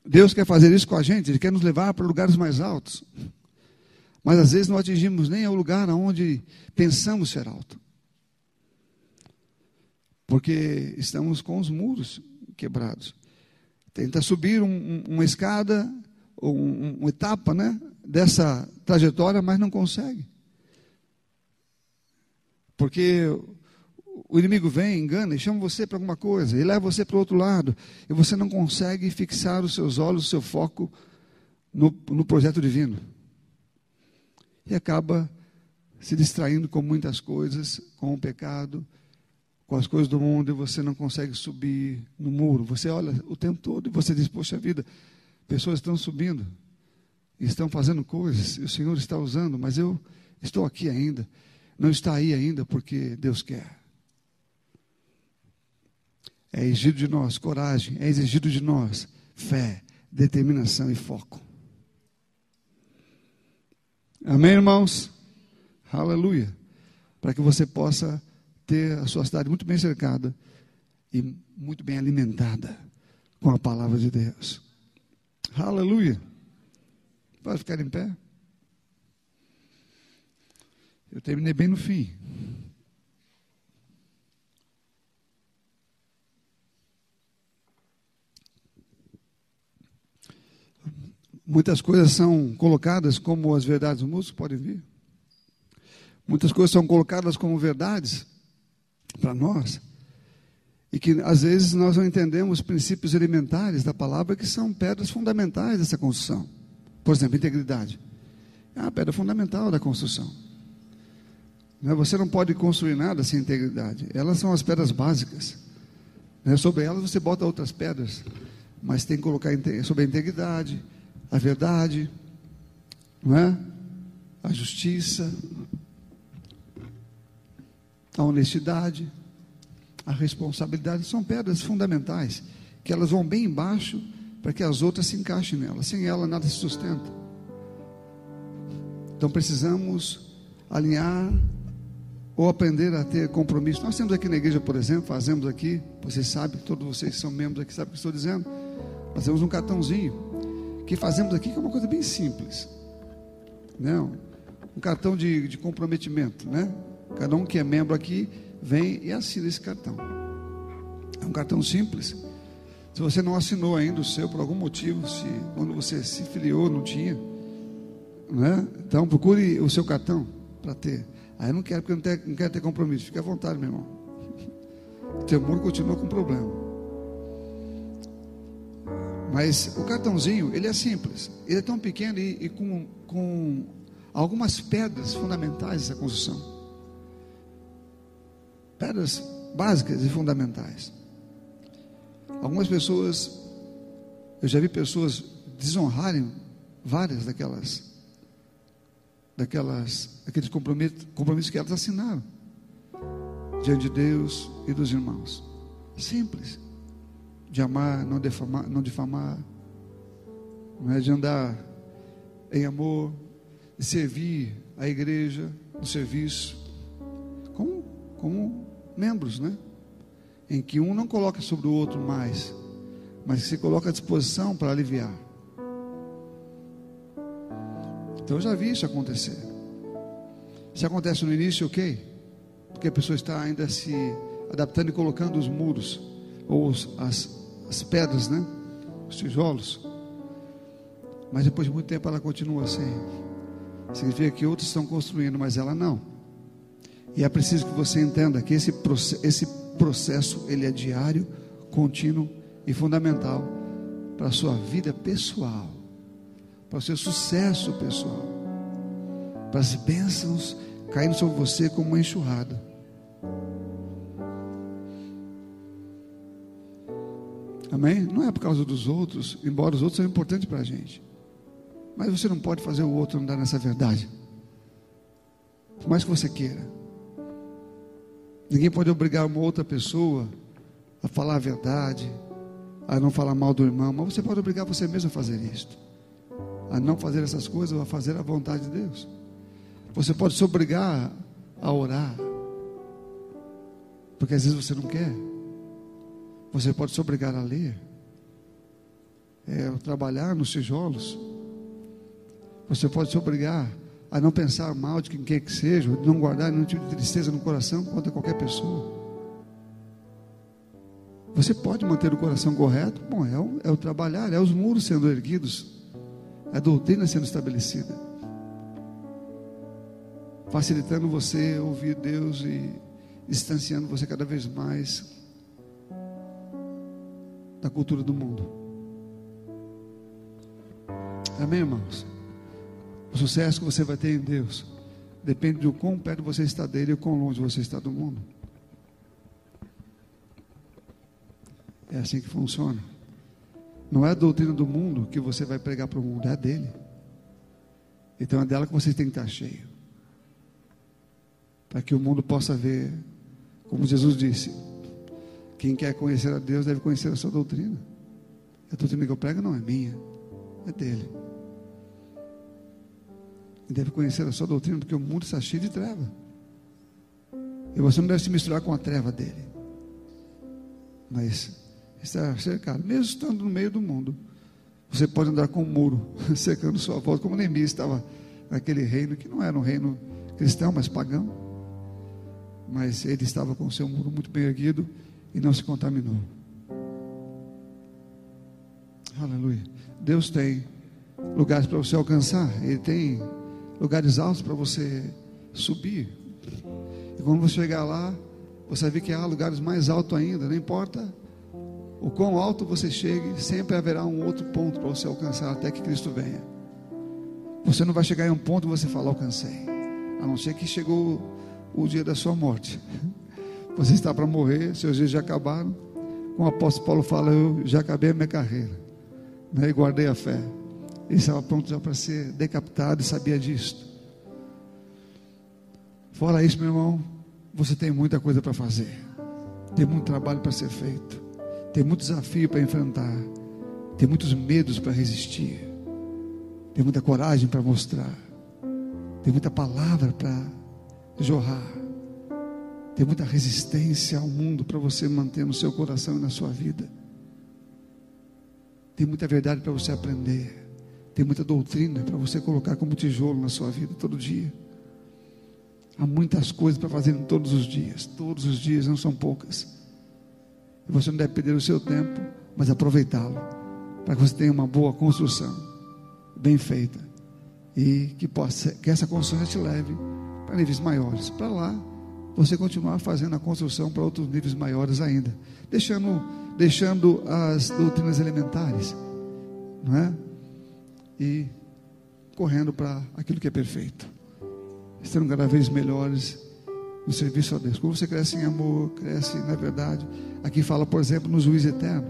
Deus quer fazer isso com a gente, Ele quer nos levar para lugares mais altos. Mas às vezes não atingimos nem o lugar onde pensamos ser alto. Porque estamos com os muros quebrados. Tenta subir um, uma escada, um, uma etapa, né? dessa trajetória, mas não consegue. Porque o inimigo vem, engana e chama você para alguma coisa, e leva você para o outro lado, e você não consegue fixar os seus olhos, o seu foco no, no projeto divino. E acaba se distraindo com muitas coisas, com o pecado, com as coisas do mundo, e você não consegue subir no muro. Você olha o tempo todo e você diz: Poxa vida, pessoas estão subindo, estão fazendo coisas, e o Senhor está usando, mas eu estou aqui ainda. Não está aí ainda porque Deus quer. É exigido de nós coragem, é exigido de nós fé, determinação e foco. Amém, irmãos? Aleluia. Para que você possa ter a sua cidade muito bem cercada e muito bem alimentada com a palavra de Deus. Aleluia. Pode ficar em pé. Eu terminei bem no fim. Muitas coisas são colocadas como as verdades do músico, podem vir. Muitas coisas são colocadas como verdades para nós. E que às vezes nós não entendemos princípios elementares da palavra que são pedras fundamentais dessa construção. Por exemplo, integridade. É uma pedra fundamental da construção. Né, você não pode construir nada sem integridade. Elas são as pedras básicas. Né, sobre elas você bota outras pedras. Mas tem que colocar sobre a integridade, a verdade, não é? a justiça, a honestidade, a responsabilidade, são pedras fundamentais, que elas vão bem embaixo para que as outras se encaixem nelas. Sem ela nada se sustenta. Então precisamos alinhar ou aprender a ter compromisso. Nós temos aqui na igreja, por exemplo, fazemos aqui, vocês sabem, todos vocês são membros aqui sabem o que estou dizendo. Nós temos um cartãozinho que fazemos aqui que é uma coisa bem simples. Não, né? um cartão de, de comprometimento, né? Cada um que é membro aqui vem e assina esse cartão. É um cartão simples. Se você não assinou ainda o seu por algum motivo, se quando você se filiou não tinha, né? Então procure o seu cartão para ter. Aí eu não quero porque não, ter, não quero ter compromisso. Fique à vontade, meu irmão. O teu muro continua com problema. Mas o cartãozinho, ele é simples. Ele é tão pequeno e, e com, com algumas pedras fundamentais dessa construção pedras básicas e fundamentais. Algumas pessoas, eu já vi pessoas desonrarem várias daquelas, daquelas, aqueles compromissos, compromissos que elas assinaram diante de Deus e dos irmãos. Simples, de amar, não difamar, não difamar, não é de andar em amor, de servir a igreja no serviço, como, como membros, né? Em que um não coloca sobre o outro mais, mas se coloca à disposição para aliviar. Então eu já vi isso acontecer. Se acontece no início, ok, porque a pessoa está ainda se adaptando e colocando os muros ou as, as pedras, né? Os tijolos. Mas depois de muito tempo ela continua assim. Significa que outros estão construindo, mas ela não. E é preciso que você entenda que esse, esse processo ele é diário, contínuo e fundamental para a sua vida pessoal, para o seu sucesso pessoal, para as bênçãos caindo sobre você como uma enxurrada. Amém? Não é por causa dos outros, embora os outros sejam importantes para a gente. Mas você não pode fazer o outro andar nessa verdade. Por mais que você queira. Ninguém pode obrigar uma outra pessoa a falar a verdade, a não falar mal do irmão, mas você pode obrigar você mesmo a fazer isto, a não fazer essas coisas, a fazer a vontade de Deus. Você pode se obrigar a orar, porque às vezes você não quer. Você pode se obrigar a ler, é, trabalhar nos tijolos. Você pode se obrigar a não pensar mal de quem quer que seja, de não guardar nenhum tipo de tristeza no coração contra qualquer pessoa. Você pode manter o coração correto? Bom, é o, é o trabalhar, é os muros sendo erguidos, É a doutrina sendo estabelecida. Facilitando você ouvir Deus e distanciando você cada vez mais da cultura do mundo. Amém, irmãos? O sucesso que você vai ter em Deus depende do quão perto você está dele e quão longe você está do mundo. É assim que funciona. Não é a doutrina do mundo que você vai pregar para o mundo, é a dele. Então é dela que você tem que estar cheio. Para que o mundo possa ver, como Jesus disse: quem quer conhecer a Deus deve conhecer a sua doutrina. A doutrina que eu prego não é minha, é dele. E deve conhecer a sua doutrina, porque o mundo está cheio de treva. E você não deve se misturar com a treva dele. Mas está cercado, mesmo estando no meio do mundo. Você pode andar com um muro, cercando sua volta, como Neemias estava naquele reino, que não era um reino cristão, mas pagão. Mas ele estava com o seu muro muito bem erguido e não se contaminou. Aleluia. Deus tem lugares para você alcançar, Ele tem lugares altos para você subir. E quando você chegar lá, você vai ver que há lugares mais altos ainda, não importa o quão alto você chegue, sempre haverá um outro ponto para você alcançar até que Cristo venha. Você não vai chegar em um ponto e você falar alcancei, a não ser que chegou o dia da sua morte. Você está para morrer, seus dias já acabaram. Como o apóstolo Paulo fala, eu já acabei a minha carreira, né, e guardei a fé. Ele estava pronto já para ser decapitado e sabia disso. Fora isso, meu irmão, você tem muita coisa para fazer, tem muito trabalho para ser feito, tem muito desafio para enfrentar, tem muitos medos para resistir, tem muita coragem para mostrar, tem muita palavra para jorrar, tem muita resistência ao mundo para você manter no seu coração e na sua vida. Tem muita verdade para você aprender. Tem muita doutrina para você colocar como tijolo na sua vida todo dia. Há muitas coisas para fazer todos os dias. Todos os dias, não são poucas. E você não deve perder o seu tempo, mas aproveitá-lo. Para que você tenha uma boa construção, bem feita. E que, possa, que essa construção te leve para níveis maiores. Para lá, você continuar fazendo a construção para outros níveis maiores ainda. Deixando, deixando as doutrinas elementares. Não é? e correndo para aquilo que é perfeito, estando cada vez melhores no serviço a Deus. Quando você cresce em amor, cresce na verdade. Aqui fala, por exemplo, no juiz eterno.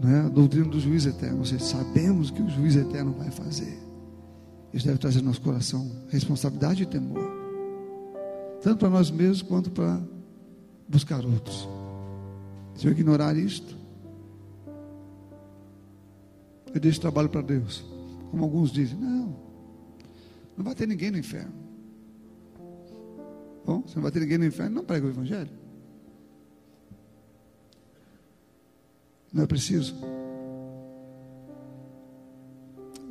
Não é? A doutrina do juiz eterno. Seja, sabemos que o juiz eterno vai fazer. Isso deve trazer no nosso coração responsabilidade e temor. Tanto para nós mesmos quanto para buscar outros. Se eu ignorar isto, eu deixo trabalho para Deus. Como alguns dizem, não, não vai ter ninguém no inferno. Bom, se não vai ter ninguém no inferno, não prega o Evangelho. Não é preciso.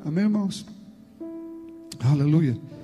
Amém, irmãos? Aleluia.